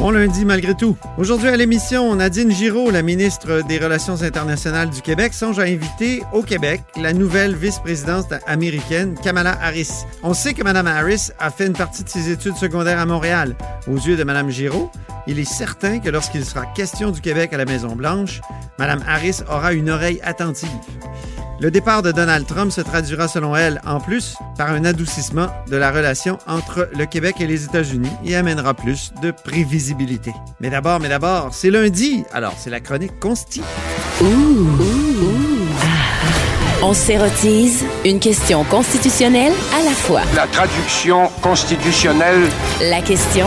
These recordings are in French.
Bon lundi malgré tout. Aujourd'hui à l'émission, Nadine Giraud, la ministre des Relations internationales du Québec, songe à inviter au Québec la nouvelle vice-présidente américaine, Kamala Harris. On sait que Mme Harris a fait une partie de ses études secondaires à Montréal. Aux yeux de Mme Giraud, il est certain que lorsqu'il sera question du Québec à la Maison-Blanche, Mme Harris aura une oreille attentive. Le départ de Donald Trump se traduira, selon elle, en plus, par un adoucissement de la relation entre le Québec et les États-Unis et amènera plus de prévisibilité. Mais d'abord, mais d'abord, c'est lundi, alors c'est la chronique Consti. On s'érotise. Une question constitutionnelle à la fois. La traduction constitutionnelle. La question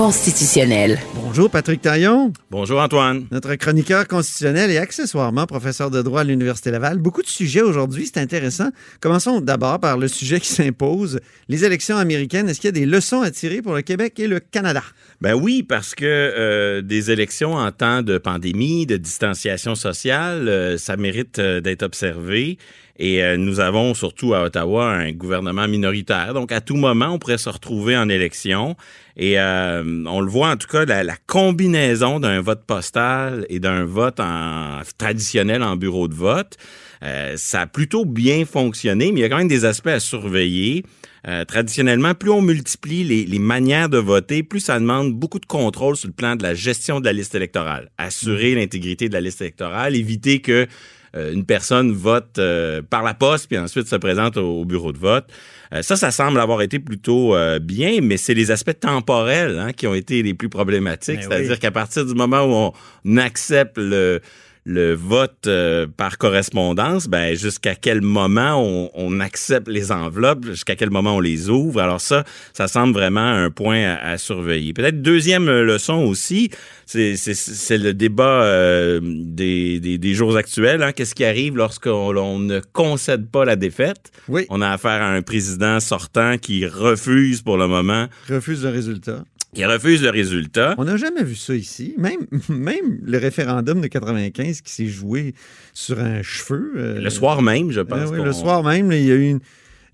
constitutionnelle. Bonjour Patrick Taillon, Bonjour Antoine. notre chroniqueur constitutionnel et accessoirement professeur de droit à l'Université Laval. Beaucoup de sujets aujourd'hui, c'est intéressant. Commençons d'abord par le sujet qui s'impose, les élections américaines. Est-ce qu'il y a des leçons à tirer pour le Québec et le Canada? Ben oui, parce que euh, des élections en temps de pandémie, de distanciation sociale, euh, ça mérite euh, d'être observé. Et euh, nous avons surtout à Ottawa un gouvernement minoritaire. Donc à tout moment, on pourrait se retrouver en élection. Et euh, on le voit en tout cas, la, la combinaison d'un vote postal et d'un vote en, traditionnel en bureau de vote, euh, ça a plutôt bien fonctionné, mais il y a quand même des aspects à surveiller. Euh, traditionnellement, plus on multiplie les, les manières de voter, plus ça demande beaucoup de contrôle sur le plan de la gestion de la liste électorale. Assurer l'intégrité de la liste électorale, éviter que une personne vote euh, par la poste puis ensuite se présente au, au bureau de vote. Euh, ça, ça semble avoir été plutôt euh, bien, mais c'est les aspects temporels hein, qui ont été les plus problématiques. Ben C'est-à-dire oui. qu'à partir du moment où on accepte le le vote euh, par correspondance, ben jusqu'à quel moment on, on accepte les enveloppes, jusqu'à quel moment on les ouvre? Alors ça, ça semble vraiment un point à, à surveiller. Peut-être deuxième leçon aussi, c'est c'est- c'est le débat euh, des, des, des jours actuels. Hein. Qu'est-ce qui arrive lorsqu'on on ne concède pas la défaite? Oui. On a affaire à un président sortant qui refuse pour le moment, Refuse le résultat. Qui refuse le résultat. On n'a jamais vu ça ici. Même, même le référendum de 95 qui s'est joué sur un cheveu. euh, Le soir même, je pense. Ah oui, le soir même, là, il y a eu une,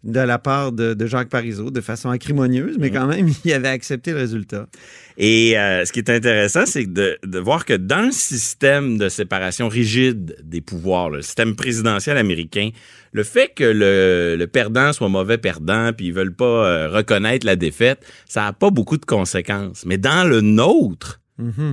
de la part de, de Jacques Parizeau de façon acrimonieuse, mais quand même, il avait accepté le résultat. Et euh, ce qui est intéressant, c'est de, de voir que dans le système de séparation rigide des pouvoirs, le système présidentiel américain, le fait que le, le perdant soit mauvais perdant, puis ils veulent pas euh, reconnaître la défaite, ça a pas beaucoup de conséquences. Mais dans le nôtre,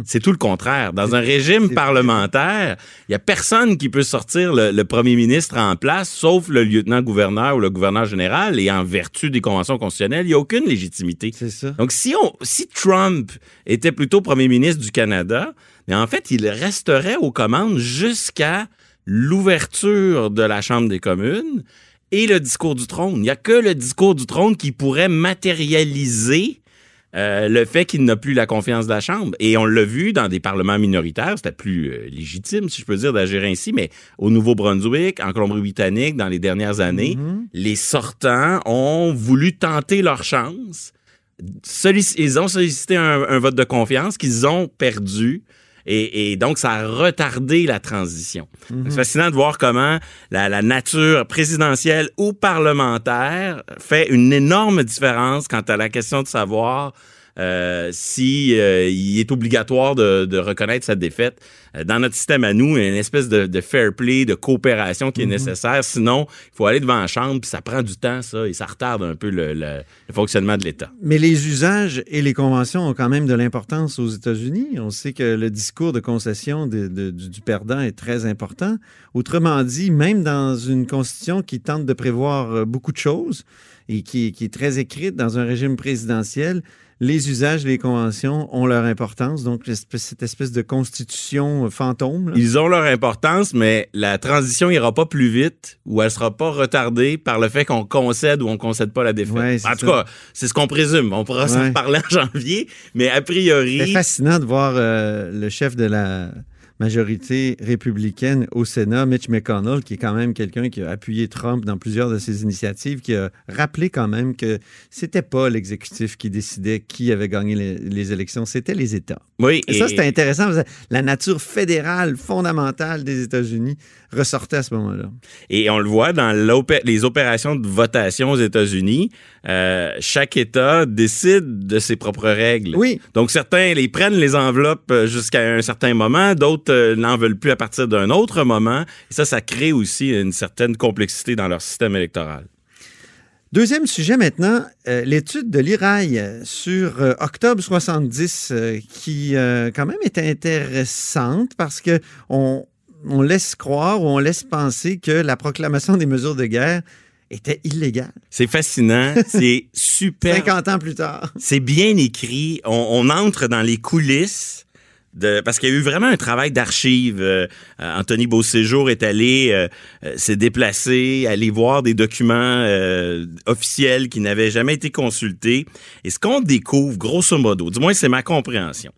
c'est tout le contraire. Dans un régime parlementaire, il y a personne qui peut sortir le, le premier ministre en place, sauf le lieutenant-gouverneur ou le gouverneur général. Et en vertu des conventions constitutionnelles, il n'y a aucune légitimité. C'est ça. Donc, si, on, si Trump était plutôt premier ministre du Canada, mais en fait, il resterait aux commandes jusqu'à l'ouverture de la Chambre des communes et le discours du trône. Il n'y a que le discours du trône qui pourrait matérialiser euh, le fait qu'il n'a plus la confiance de la Chambre. Et on l'a vu dans des parlements minoritaires, c'était plus euh, légitime, si je peux dire, d'agir ainsi, mais au Nouveau-Brunswick, en Colombie-Britannique, dans les dernières années, les sortants ont voulu tenter leur chance. Ils ont sollicité un, un vote de confiance qu'ils ont perdu. Et, et donc, ça a retardé la transition. C'est fascinant de voir comment la, la nature présidentielle ou parlementaire fait une énorme différence quant à la question de savoir euh, si euh, il est obligatoire de, de reconnaître sa défaite. Euh, dans notre système à nous, il y a une espèce de, de fair play, de coopération qui est nécessaire. Sinon, il faut aller devant la chambre, puis ça prend du temps, ça, et ça retarde un peu le, le- le fonctionnement de l'État. Mais les usages et les conventions ont quand même de l'importance aux États-Unis. On sait que le discours de concession de- du, du perdant est très important. Autrement dit, même dans une constitution qui tente de prévoir euh, beaucoup de choses et qui, qui est très écrite dans un régime présidentiel, les usages les conventions ont leur importance. Donc, cette espèce de constitution euh, fantôme. là. Ils ont leur importance, mais la transition ira pas plus vite ou elle sera pas retardée par le fait qu'on concède ou on concède pas la défaite. Ouais, c'est en tout ça. cas, c'est ce qu'on présume. On pourra s'en Ouais. reparler en janvier, mais a C'est priori, fascinant de voir euh, le chef de la majorité républicaine au Sénat, Mitch McConnell, qui est quand même quelqu'un qui a appuyé Trump dans plusieurs de ses initiatives, qui a rappelé quand même que c'était pas l'exécutif qui décidait qui avait gagné les, les élections, c'était les États. oui. Et, ça, c'était intéressant. parce que La nature fédérale fondamentale des États-Unis ressortait à ce moment-là. Et on le voit dans les opérations de votation aux États-Unis. Euh, chaque État décide de ses propres règles. Oui. Donc certains les prennent les enveloppes euh, jusqu'à un certain moment, d'autres euh, n'en veulent plus à partir d'un autre moment. Et ça, ça crée aussi une certaine complexité dans leur système électoral. Deuxième sujet maintenant, euh, l'étude de l'IRAI sur euh, octobre 70, euh, qui quand même est intéressante parce que on, on laisse croire ou on laisse penser que la proclamation des mesures de guerre était illégale. C'est fascinant, c'est super. 50 ans plus tard. C'est bien écrit. On, on entre dans les coulisses. De, parce qu'il y a eu vraiment un travail d'archives. Euh, Anthony Beauséjour est allé euh, euh, s'est déplacé, aller voir des documents officiels qui n'avaient jamais été consultés. Et ce qu'on découvre, grosso modo, du moins c'est ma compréhension,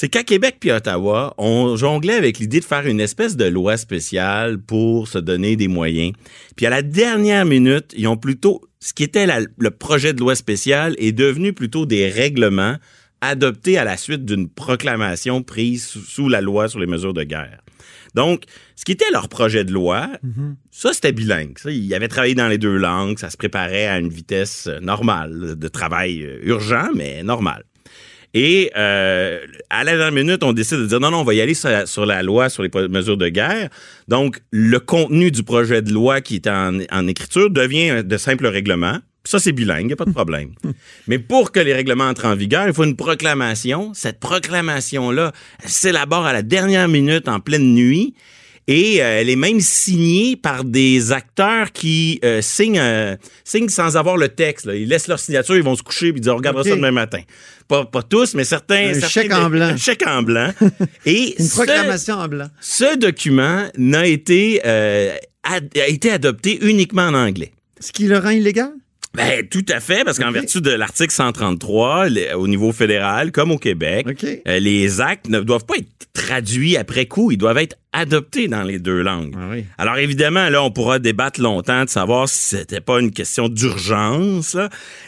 c'est qu'à Québec puis Ottawa, on jonglait avec l'idée de faire une espèce de loi spéciale pour se donner des moyens. Puis à la dernière minute, ils ont plutôt ce qui était la- le projet de loi spéciale est devenu plutôt des règlements adoptés à la suite d'une proclamation prise sous, sous la loi sur les mesures de guerre. Donc, ce qui était leur projet de loi, ça, c'était bilingue. Ça, ils avaient travaillé dans les deux langues. Ça se préparait à une vitesse normale de travail euh, urgent, mais normal. Et euh, à la dernière minute, on décide de dire non, non, on va y aller sur la, sur la loi sur les mesures de guerre. Donc, le contenu du projet de loi qui est en, en écriture devient de simples règlements. Ça, c'est bilingue, il n'y a pas de problème. Mais pour que les règlements entrent en vigueur, il faut une proclamation. Cette proclamation-là s'élabore à la dernière minute en pleine nuit. Et euh, elle est même signée par des acteurs qui euh, signent, euh, signent sans avoir le texte. là. Ils laissent leur signature, ils vont se coucher et ils disent on regardera ça demain matin. Pas, pas tous, mais certains. Un certains- chèque en blanc. Un chèque en blanc. Et Une ce- proclamation en blanc. ce document n'a été, a été adopté uniquement en anglais. Ce qui le rend illégal? Ben, tout à fait, parce qu'en vertu de l'article 133, les- au niveau fédéral, comme au Québec, euh, les actes ne doivent pas être traduits après coup, ils doivent être adoptés dans les deux langues. Ah oui. Alors évidemment, là, on pourra débattre longtemps de savoir si c'était pas une question d'urgence.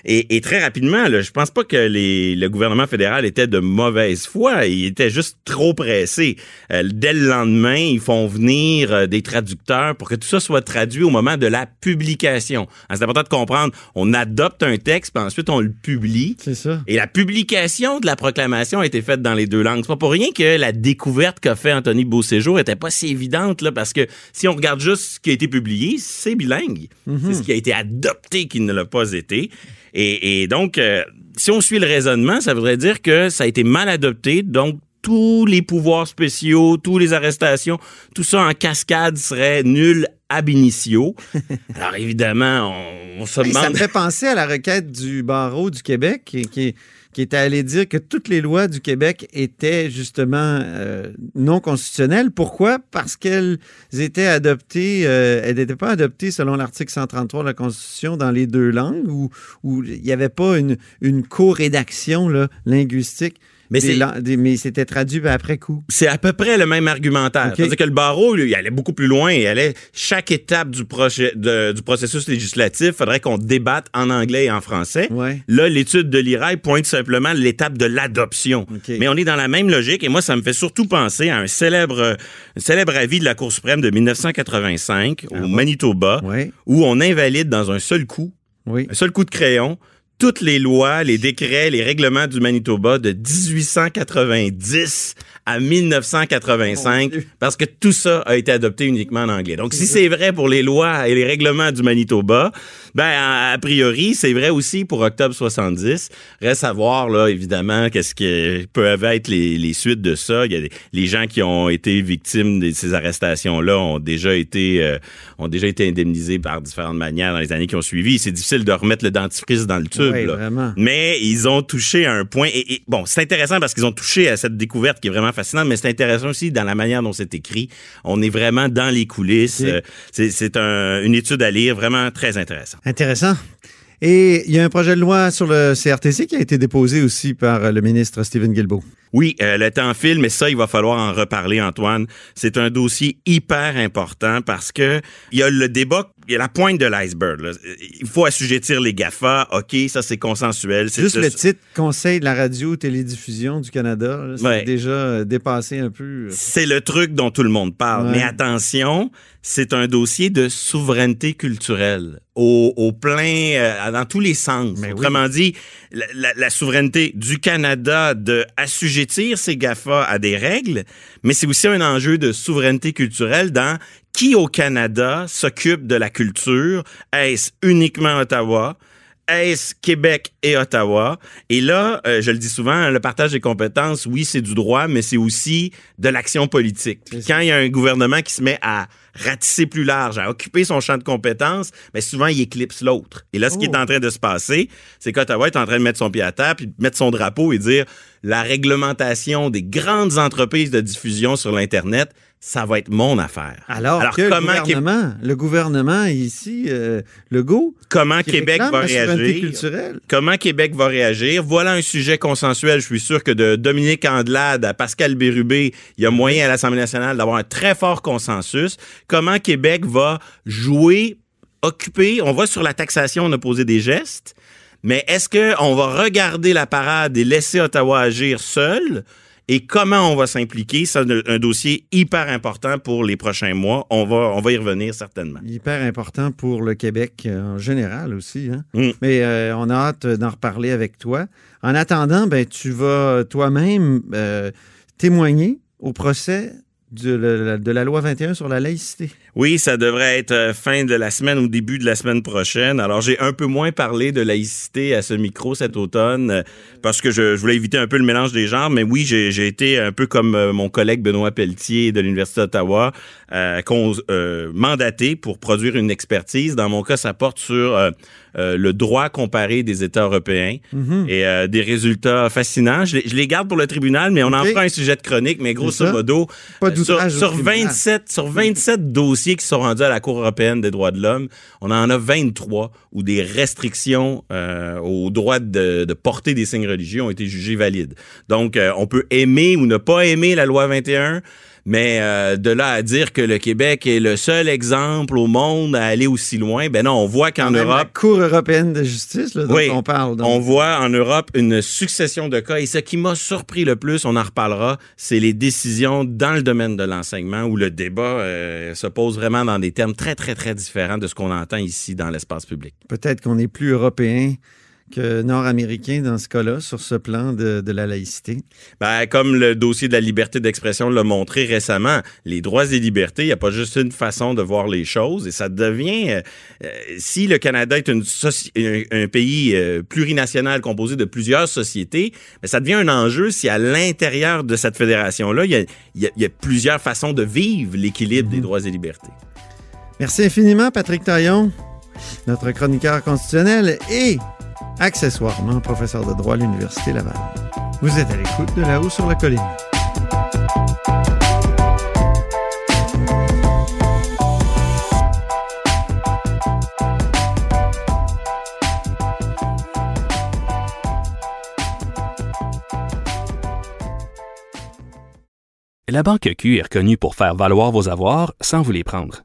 Et, et très rapidement, là, je pense pas que les, le gouvernement fédéral était de mauvaise foi. Il était juste trop pressé. Euh, dès le lendemain, ils font venir euh, des traducteurs pour que tout ça soit traduit au moment de la publication. C'est important de comprendre. On adopte un texte, puis ensuite on le publie. C'est ça. Et la publication de la proclamation a été faite dans les deux langues. C'est pas pour rien que la découverte qu'a fait Anthony Beauséjour était pas si évidente, là, parce que si on regarde juste ce qui a été publié, c'est bilingue. C'est ce qui a été adopté qui ne l'a pas été. Et, et donc, euh, si on suit le raisonnement, ça voudrait dire que ça a été mal adopté, donc tous les pouvoirs spéciaux, toutes les arrestations, tout ça en cascade serait nul ab initio. Alors évidemment, on, on se Hey, ça demande... me fait penser à la requête du barreau du Québec qui, qui, qui était allé dire que toutes les lois du Québec étaient justement euh, non constitutionnelles. Pourquoi? Parce qu'elles étaient adoptées, euh, elles n'étaient pas adoptées selon l'article 133 de la Constitution dans les deux langues où il n'y avait pas une, une co-rédaction linguistique. Mais c'était traduit après coup. C'est à peu près le même argumentaire. C'est-à-dire que le barreau, lui, il allait beaucoup plus loin. Il allait chaque étape du, projet, de- du processus législatif, faudrait qu'on débatte en anglais et en français. Ouais. Là, l'étude de l'IRAI pointe simplement l'étape de l'adoption. Mais on est dans la même logique et moi, ça me fait surtout penser à un célèbre, un célèbre avis de la Cour suprême de 1985 au Manitoba Ouais. où on invalide dans un seul coup, Oui. un seul coup de crayon, toutes les lois, les décrets, les règlements du Manitoba de 1890 à 1985 parce que tout ça a été adopté uniquement en anglais. Donc, si c'est vrai pour les lois et les règlements du Manitoba, ben, a priori, c'est vrai aussi pour octobre 70. Reste à voir, là, évidemment, qu'est-ce que peuvent être les, les suites de ça. Il y a des, les gens qui ont été victimes de ces arrestations-là ont déjà été, euh, ont déjà été indemnisés par différentes manières dans les années qui ont suivi. C'est difficile de remettre le dentifrice dans le tube, Oui, là. Mais ils ont touché à un point. Et, et, bon, c'est intéressant parce qu'ils ont touché à cette découverte qui est vraiment fascinante, mais c'est intéressant aussi dans la manière dont c'est écrit. On est vraiment dans les coulisses. Euh, C'est c'est un- une étude à lire vraiment très intéressante. Intéressant. Et il y a un projet de loi sur le CRTC qui a été déposé aussi par le ministre Stephen Guilbeault. Oui, euh, le temps file, mais ça, il va falloir en reparler, Antoine. C'est un dossier hyper important parce que il y a le débat, il y a la pointe de l'iceberg. Il faut assujettir les GAFA. OK, ça, c'est consensuel. C'est Juste le titre Conseil de la radio-télédiffusion du Canada, c'est Ouais. déjà euh, dépassé un peu. euh. C'est le truc dont tout le monde parle. Ouais. Mais attention, c'est un dossier de souveraineté culturelle au, au plein, euh, dans tous les sens. Mais oui. Autrement dit, la, la- la souveraineté du Canada de assujettir ses GAFA à des règles, mais c'est aussi un enjeu de souveraineté culturelle dans qui au Canada s'occupe de la culture. Est-ce uniquement Ottawa? Est-ce Québec et Ottawa? Et là, euh, je le dis souvent, le partage des compétences, oui, c'est du droit, mais c'est aussi de l'action politique. Puis quand il y a un gouvernement qui se met à ratisser plus large, à occuper son champ de compétences, mais souvent, il éclipse l'autre. Et là, ce qui est en train de se passer, c'est qu'Ottawa est en train de mettre son pied à terre, puis de mettre son drapeau et dire la réglementation des grandes entreprises de diffusion sur l'Internet, ça va être mon affaire. Alors, que le comment, Qué- le gouvernement ici, euh, Legault, comment qui Québec va réagir? Comment Québec va réagir? Voilà un sujet consensuel. Je suis sûr que de Dominique Andelade à Pascal Bérubé, il y a moyen à l'Assemblée nationale d'avoir un très fort consensus. Comment Québec va jouer, occuper? On va sur la taxation, on a posé des gestes. Mais est-ce qu'on va regarder la parade et laisser Ottawa agir seul? Et comment on va s'impliquer? C'est un, dossier hyper important pour les prochains mois. On va, on va y revenir certainement. Hyper important pour le Québec euh, en général aussi. Hein? Mm. Mais euh, on a hâte d'en reparler avec toi. En attendant, ben, tu vas toi-même euh, témoigner au procès de la, loi 21 sur la laïcité. Oui, ça devrait être euh, fin de la semaine ou début de la semaine prochaine. Alors, j'ai un peu moins parlé de laïcité à ce micro cet automne euh, parce que je, je voulais éviter un peu le mélange des genres. Mais oui, j'ai été un peu comme euh, mon collègue Benoît Pelletier de l'Université d'Ottawa, euh, euh, mandaté pour produire une expertise. Dans mon cas, ça porte sur euh, le droit comparé des États européens et euh, des résultats fascinants. Je les, je les garde pour le tribunal, mais on en fera un sujet de chronique. Mais grosso modo, Pas sur, au sur tribunal. 27 sur 27 dossiers qui sont rendus à la Cour européenne des droits de l'homme, on en a 23 où des restrictions euh, au droit de, porter des signes religieux ont été jugées valides. Donc, euh, on peut aimer ou ne pas aimer la loi 21, mais euh, de là à dire que le Québec est le seul exemple au monde à aller aussi loin, ben non, on voit qu'en Europe, La Cour européenne de justice là, dont Oui. on parle. donc. on voit en Europe une succession de cas. Et ce qui m'a surpris le plus, on en reparlera, c'est les décisions dans le domaine de l'enseignement où le débat euh, se pose vraiment dans des termes très, très, très différents de ce qu'on entend ici dans l'espace public. Peut-être qu'on est plus européen que nord-américain dans ce cas-là, sur ce plan de, de la laïcité? Ben, comme le dossier de la liberté d'expression l'a montré récemment, les droits et libertés, il n'y a pas juste une façon de voir les choses et ça devient, euh, euh, si le Canada est une un, un pays euh, plurinational composé de plusieurs sociétés, ben, ça devient un enjeu si à l'intérieur de cette fédération-là, il y a, y y plusieurs façons de vivre l'équilibre des droits et libertés. Merci infiniment, Patrick Taillon, notre chroniqueur constitutionnel et accessoirement professeur de droit à l'Université Laval. Vous êtes à l'écoute de là-haut sur la colline. La Banque Q est reconnue pour faire valoir vos avoirs sans vous les prendre.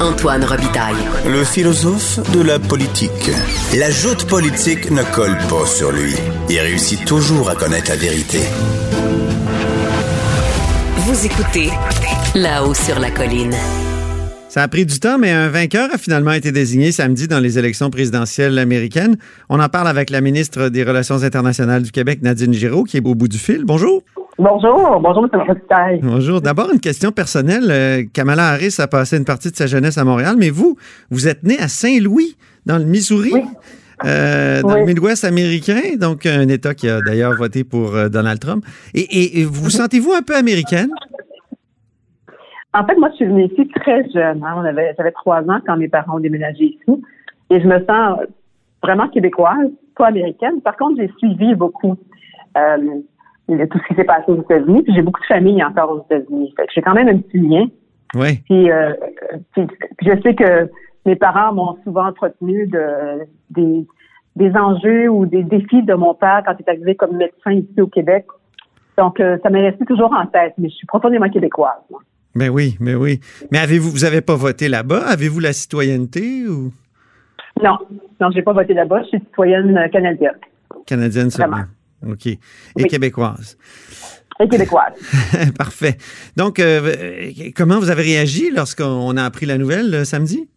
Antoine Robitaille. Le philosophe de la politique. La joute politique ne colle pas sur lui. Il réussit toujours à connaître la vérité. Vous écoutez là-haut sur la colline. Ça a pris du temps, mais un vainqueur a finalement été désigné samedi dans les élections présidentielles américaines. On en parle avec la ministre des Relations internationales du Québec, Nadine Giraud, qui est au bout du fil. Bonjour. Bonjour, bonjour, M. Robitaille. Bonjour. D'abord, une question personnelle. Euh, Kamala Harris a passé une partie de sa jeunesse à Montréal, mais vous, vous êtes né à Saint-Louis, dans le Missouri. Oui. euh, dans Oui. le Midwest américain, donc un État qui a d'ailleurs voté pour euh, Donald Trump. Et, et- et vous vous sentez-vous un peu américaine? En fait, moi, je suis venue ici très jeune. hein. On avait, j'avais trois ans quand mes parents ont déménagé ici. Et je me sens vraiment québécoise, pas américaine. Par contre, j'ai suivi beaucoup euh, tout ce qui s'est passé aux États-Unis. Puis j'ai beaucoup de famille encore aux États-Unis. Fait que j'ai quand même un petit lien. Oui. Puis, euh, puis- puis je sais que mes parents m'ont souvent entretenu de, des, des enjeux ou des défis de mon père quand il est arrivé comme médecin ici au Québec. Donc, euh, ça m'est resté toujours en tête, mais je suis profondément québécoise. moi. Ben oui, mais oui. Mais avez-vous, vous avez pas voté là-bas? Avez-vous la citoyenneté ou? Non, non, j'ai pas voté là-bas. Je suis citoyenne euh, canadienne canadienne seulement? OK. Et Oui. québécoise. et québécoise. Parfait. Donc, euh, comment vous avez réagi lorsqu'on a appris la nouvelle euh, samedi?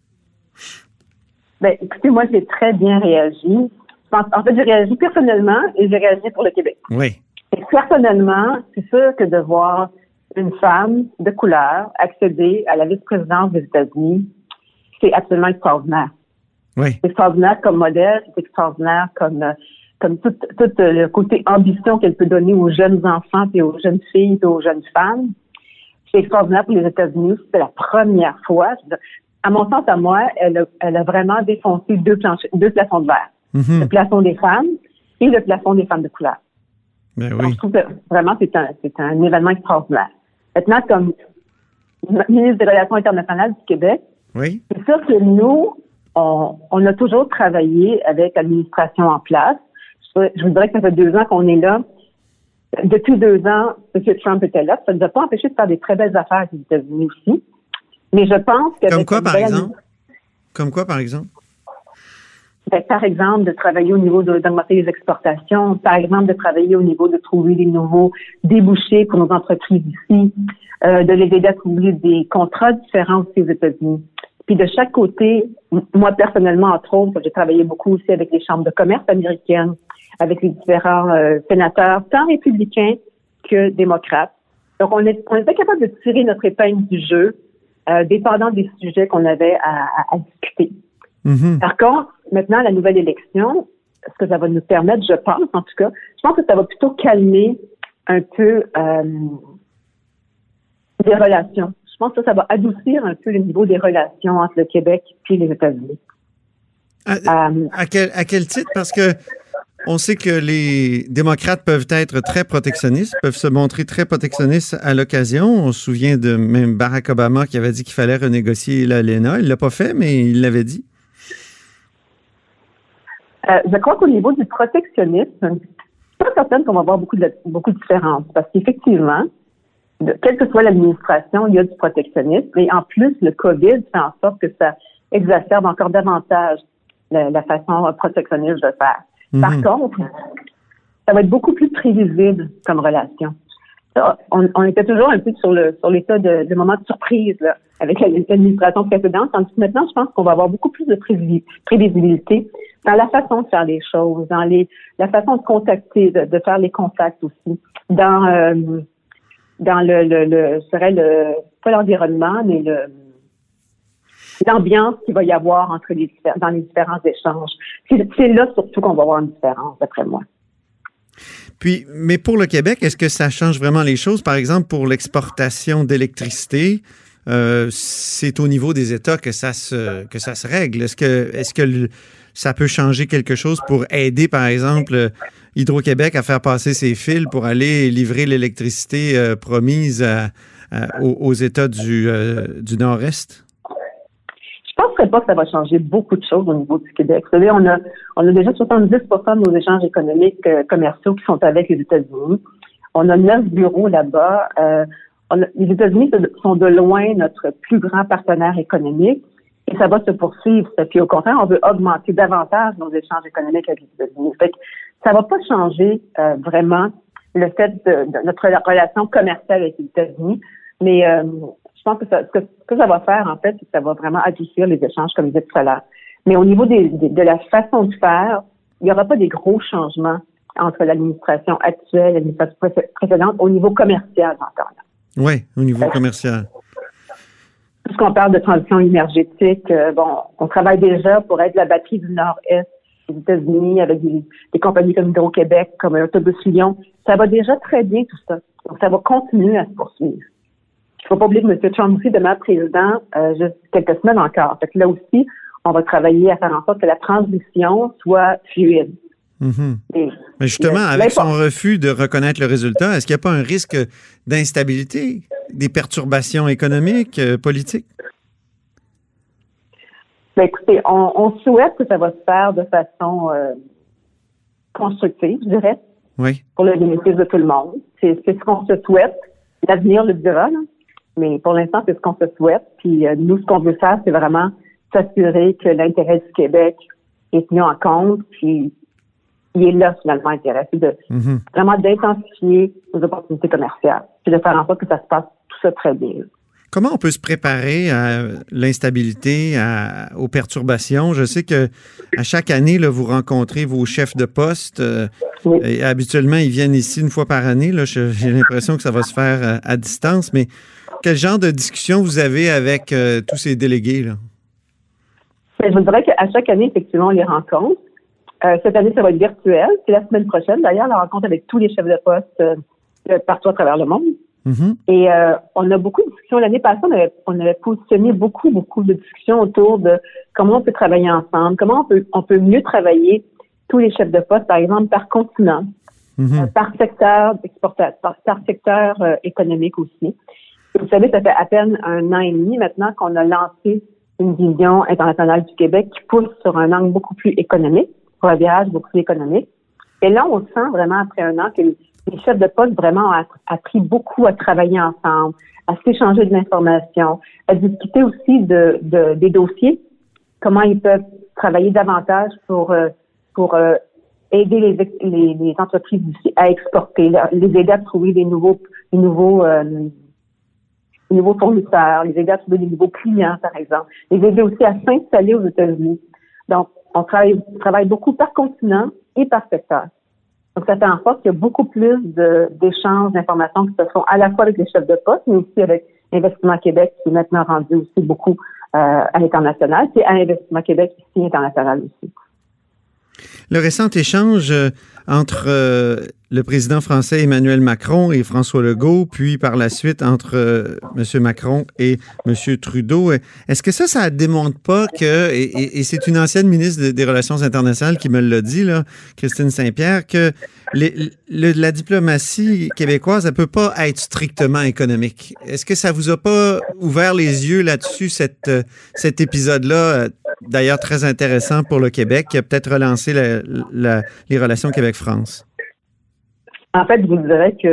Ben, écoutez, moi, j'ai très bien réagi. En fait, j'ai réagi personnellement et j'ai réagi pour le Québec. Oui. Et personnellement, c'est sûr que de voir une femme de couleur accéder à la vice-présidence des États-Unis, c'est absolument extraordinaire. Oui. C'est extraordinaire comme modèle, c'est extraordinaire comme euh, comme tout, tout euh, le côté ambition qu'elle peut donner aux jeunes enfants et aux jeunes filles et aux jeunes femmes. C'est extraordinaire pour les États-Unis. C'est la première fois. À mon sens, à moi, elle a, elle a vraiment défoncé deux, planches, deux plafonds de verre. Mhm. Le plafond des femmes et le plafond des femmes de couleur. Ben Donc, je trouve que vraiment, c'est un, c'est un événement extraordinaire. Maintenant, comme ministre des Relations internationales du Québec, Oui. c'est sûr que nous, on, on a toujours travaillé avec l'administration en place. Je, vous dirais que ça fait deux ans qu'on est là. Depuis deux ans, M. Trump était là. Ça ne nous a pas empêché de faire des très belles affaires aux États-Unis aussi. Mais je pense que Comme quoi, par exemple? Comme quoi, par exemple? Ben, par exemple, de travailler au niveau d'augmenter les exportations, par exemple, de travailler au niveau de trouver des nouveaux débouchés pour nos entreprises ici, euh, de les aider à trouver des contrats différents aussi aux États-Unis. Puis de chaque côté, moi personnellement, entre autres, j'ai travaillé beaucoup aussi avec les chambres de commerce américaines, avec les différents euh, sénateurs, tant républicains que démocrates. Donc, on, est, on était capable de tirer notre épingle du jeu, euh, dépendant des sujets qu'on avait à- à- à discuter. Mhm. Par contre, maintenant, la nouvelle élection, ce que ça va nous permettre, je pense, en tout cas, je pense que ça va plutôt calmer un peu euh, les relations. Je pense que ça va adoucir un peu le niveau des relations entre le Québec et les États-Unis. À, Euh, à quel, à quel titre? Parce que on sait que les démocrates peuvent être très protectionnistes, peuvent se montrer très protectionnistes à l'occasion. On se souvient de même Barack Obama qui avait dit qu'il fallait renégocier l'ALENA. Il l'a pas fait, mais il l'avait dit. Euh, je crois qu'au niveau du protectionnisme, je suis pas certaine qu'on va avoir beaucoup de, beaucoup de différences parce qu'effectivement, quelle que soit l'administration, il y a du protectionnisme. Et en plus, le COVID fait en sorte que ça exacerbe encore davantage la façon protectionniste de faire. Par Mhm. contre, ça va être beaucoup plus prévisible comme relation. Ça, On, on était toujours un peu sur le sur l'état de, de moment de surprise là, avec la- l'administration précédente, tandis que maintenant, je pense qu'on va avoir beaucoup plus de prévisi- prévisibilité dans la façon de faire les choses, dans les la façon de contacter, de, de faire les contacts aussi, dans euh, dans le, le, le je dirais le pas l'environnement, mais le l'ambiance qu'il va y avoir entre les dans les différents échanges. C'est là surtout qu'on va avoir une différence, d'après moi. Puis, mais pour le Québec, est-ce que ça change vraiment les choses? Par exemple, pour l'exportation d'électricité, euh, c'est au niveau des États que ça se que ça se règle. Est-ce que est-ce que ça peut changer quelque chose pour aider, par exemple, Hydro-Québec à faire passer ses fils pour aller livrer l'électricité euh, promise aux États du, euh, du Nord-Est? Pas que ça va changer beaucoup de choses au niveau du Québec. Vous savez, on a, déjà 70% de nos échanges économiques euh, commerciaux qui sont avec les États-Unis. On a neuf bureaux là-bas. Euh, les États-Unis sont de loin notre plus grand partenaire économique et ça va se poursuivre. Puis au contraire, on veut augmenter davantage nos échanges économiques avec les États-Unis. Fait que ça va pas changer euh, vraiment le fait de, notre relation commerciale avec les États-Unis, mais je pense que, ça, ce, que, ça va faire, en fait, c'est que ça va vraiment adoucir les échanges, comme je disais tout à l'heure. Mais au niveau des, de la façon de faire, il n'y aura pas des gros changements entre l'administration actuelle et l'administration précédente au niveau commercial encore. Oui, au niveau commercial. Puisqu'on parle de transition énergétique, euh, bon, on travaille déjà pour être la batterie du Nord-Est des États-Unis avec des, compagnies comme Hydro-Québec, comme Autobus Lyon. Ça va déjà très bien tout ça. Donc, ça va continuer à se poursuivre. Il ne faut pas oublier que M. Trump aussi demeure président euh, juste quelques semaines encore. Fait que là aussi, on va travailler à faire en sorte que la transition soit fluide. Mhm. Mais justement, avec son refus de reconnaître le résultat, est-ce qu'il n'y a pas un risque d'instabilité, des perturbations économiques, euh, politiques? Ben, écoutez, on, souhaite que ça va se faire de façon euh, constructive, je dirais. Oui. Pour le bénéfice de tout le monde. C'est ce qu'on se souhaite. L'avenir le dira, mais pour l'instant, c'est ce qu'on se souhaite. Puis euh, nous, ce qu'on veut faire, c'est vraiment s'assurer que l'intérêt du Québec est tenu en compte, puis il est là finalement intéressé de mhm. vraiment d'intensifier nos opportunités commerciales, puis de faire en sorte que ça se passe tout ça très bien. Comment on peut se préparer à l'instabilité, aux perturbations? Je sais que à chaque année, là, vous rencontrez vos chefs de poste. Euh, et habituellement, ils viennent ici une fois par année. J'ai l'impression que ça va se faire euh, à, distance. Mais quel genre de discussion vous avez avec euh, tous ces délégués? Là? Ben, je vous dirais qu'à chaque année, effectivement, on les rencontre. cette année, ça va être virtuel. C'est la semaine prochaine, d'ailleurs, la rencontre avec tous les chefs de poste partout à travers le monde. Mm-hmm. Et euh, on a beaucoup de discussions. L'année passée, on avait, on avait positionné beaucoup, beaucoup de discussions autour de comment on peut travailler ensemble, comment on peut, on peut mieux travailler tous les chefs de poste, par exemple, par continent, mm-hmm. euh, par secteur d'exportation, par, secteur euh, économique aussi. Vous savez, ça fait à peine un an et demi maintenant qu'on a lancé une vision internationale du Québec qui pousse sur un angle beaucoup plus économique, pour un virage beaucoup plus économique. Et là, on sent vraiment après un an que les chefs de poste vraiment ont appris beaucoup à travailler ensemble, à s'échanger de l'information, à discuter aussi de, des dossiers, comment ils peuvent travailler davantage pour euh, pour euh, aider les, les, entreprises à exporter, les aider à trouver des nouveaux des nouveaux euh, des nouveaux fournisseurs, les aider à trouver des nouveaux clients, par exemple, les aider aussi à s'installer aux États-Unis. Donc, on travaille, beaucoup par continent et par secteur. Donc, ça fait en sorte qu'il y a beaucoup plus d'échanges d'informations qui se font à la fois avec les chefs de poste, mais aussi avec Investissement Québec, qui est maintenant rendu aussi beaucoup euh, à l'international, puis à Investissement Québec, est international aussi. Le récent échange euh, entre euh, le président français Emmanuel Macron et François Legault, puis par la suite entre euh, M. Macron et M. Trudeau. Est-ce que ça, ça ne démontre pas que, et, c'est une ancienne ministre des Relations internationales qui me l'a dit, là, Christine Saint-Pierre, que la diplomatie québécoise, elle peut pas être strictement économique. Est-ce que ça vous a pas ouvert les yeux là-dessus, cette, cet épisode-là, d'ailleurs très intéressant pour le Québec, qui a peut-être relancé les relations Québec-France? En fait, je vous dirais que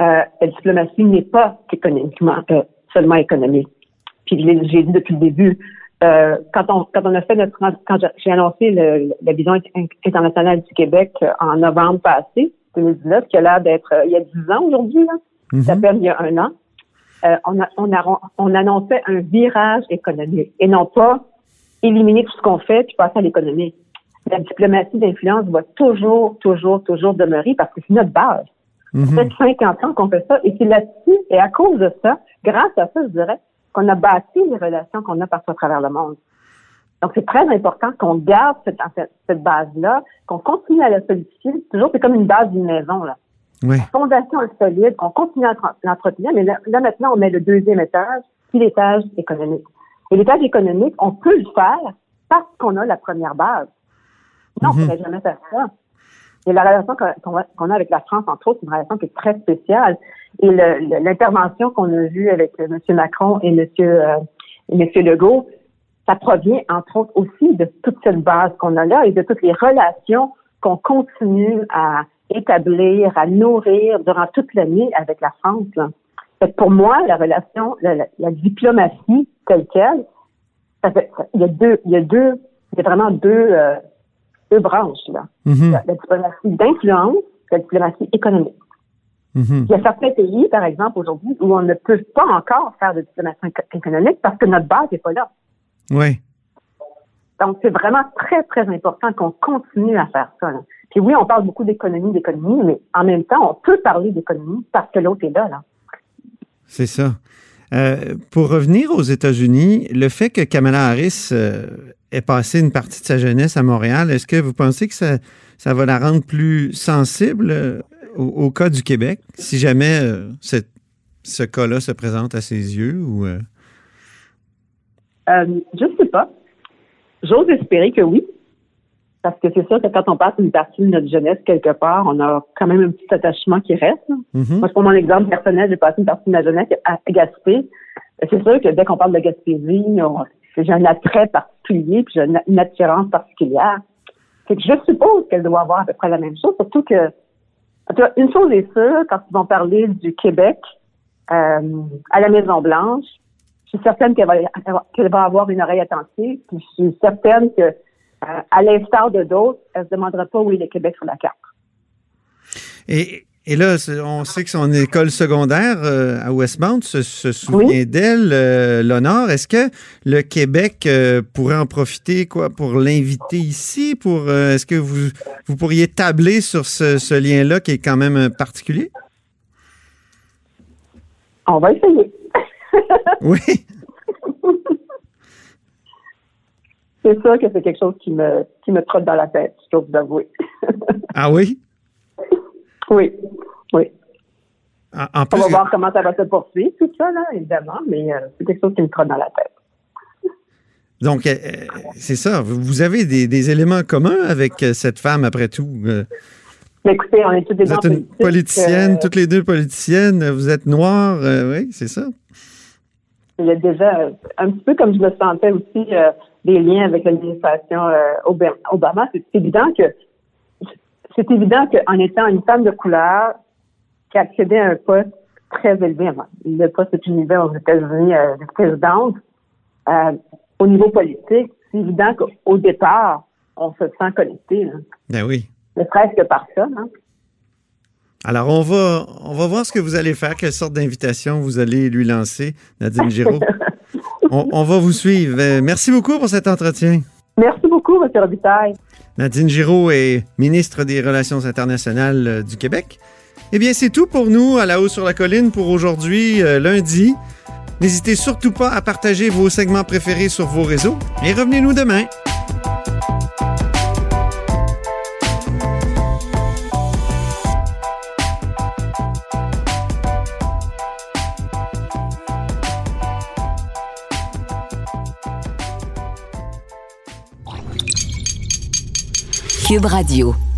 euh, la diplomatie n'est pas économiquement, euh, seulement économique. Puis j'ai dit depuis le début, euh, quand on quand on a fait notre quand j'ai annoncé la vision internationale du Québec en novembre passé, 2019, qui a l'air d'être il y a dix ans aujourd'hui, là, ça fait il y a un an, on, a, on, a, on annonçait un virage économique et non pas éliminer tout ce qu'on fait puis passer à l'économie la diplomatie d'influence va toujours, toujours, toujours demeurer parce que c'est notre base. Ça fait 50 ans qu'on fait ça et c'est là-dessus, et à cause de ça, grâce à ça, je dirais, qu'on a bâti les relations qu'on a partout à travers le monde. Donc, c'est très important qu'on garde cette, cette, base-là, qu'on continue à la solidifier. Toujours, c'est comme une base d'une maison, là. Oui. La fondation est solide, on continue à l'entretenir, mais là, là, maintenant, on met le deuxième étage, puis l'étage économique. Et l'étage économique, on peut le faire parce qu'on a la première base. Non, on ne mhm. pourrait jamais faire ça. Et la relation qu'on a avec la France, entre autres, c'est une relation qui est très spéciale. Et l'intervention qu'on a vue avec M. Macron et M. Euh, et Legault, ça provient, entre autres, aussi de toute cette base qu'on a là et de toutes les relations qu'on continue à établir, à nourrir durant toute l'année avec la France. Là. pour moi, la relation, la, diplomatie telle quelle, ça fait, il y a deux, il y a deux, il y a vraiment deux, euh, deux branches là. Mm-hmm. la, diplomatie d'influence, la diplomatie économique. Mm-hmm. Il y a certains pays, par exemple, aujourd'hui, où on ne peut pas encore faire de diplomatie économique parce que notre base n'est pas là. Oui. Donc, c'est vraiment très, très important qu'on continue à faire ça. Là. Puis oui, on parle beaucoup d'économie, d'économie, mais en même temps, on peut parler d'économie parce que l'autre est là. là. C'est ça. Euh, pour revenir aux États-Unis, le fait que Kamala Harris euh, ait passé une partie de sa jeunesse à Montréal, est-ce que vous pensez que ça, ça va la rendre plus sensible euh, au, cas du Québec, si jamais ce cas-là se présente à ses yeux? Ou, je ne sais pas. J'ose espérer que oui. Parce que c'est sûr que quand on passe une partie de notre jeunesse quelque part, on a quand même un petit attachement qui reste. Mm-hmm. Moi, je prends mon exemple personnel, j'ai passé une partie de ma jeunesse à Gaspé. C'est sûr que dès qu'on parle de Gaspésie, j'ai un attrait particulier, puis j'ai une, attirance particulière. C'est que je suppose qu'elle doit avoir à peu près la même chose, surtout que une chose est sûre, quand ils vont parler du Québec euh, à la Maison-Blanche, je suis certaine qu'elle va, qu'elle va avoir une oreille attentive, puis je suis certaine que à l'instar de d'autres, elle ne se demandera pas où est le Québec sur la carte. Et, et là, on sait que son école secondaire euh, à Westmount se, souvient d'elle, euh, l'honneur. Est-ce que le Québec pourrait en profiter quoi pour l'inviter ici? Pour Est-ce que vous, vous pourriez tabler sur ce, ce lien-là qui est quand même particulier? On va essayer. oui. c'est sûr que c'est quelque chose qui me, qui me trotte dans la tête, je dois vous avouer. ah oui? Oui, oui. En, plus, On va voir comment ça va se poursuivre, tout ça, là, évidemment, mais euh, c'est quelque chose qui me trotte dans la tête. Donc, euh, c'est ça. Vous avez des, éléments communs avec euh, cette femme, après tout. Mais écoutez, on est toutes des Vous êtes une politicienne, toutes les deux politiciennes. Vous êtes noire, oui, c'est ça. Il y a déjà, un petit peu comme je me sentais aussi des liens avec l'administration euh, Obama, c'est évident que c'est évident qu'en étant une femme de couleur qui accédait à un poste très élevé, le poste de niveau aux États-Unis euh, de présidente, euh, au niveau politique, c'est évident qu'au départ, on se sent connecté. Ben oui. Ne presque par ça. Hein? Alors, on va, on va voir ce que vous allez faire, quelle sorte d'invitation vous allez lui lancer, Nadine Giraud. on, va vous suivre. Euh, merci beaucoup pour cet entretien. Merci beaucoup, M. Robitaille. Nadine Giraud est ministre des Relations internationales euh, du Québec. Eh bien, c'est tout pour nous à la haut sur la colline pour aujourd'hui, euh, lundi. N'hésitez surtout pas à partager vos segments préférés sur vos réseaux et revenez-nous demain. Cube Radio.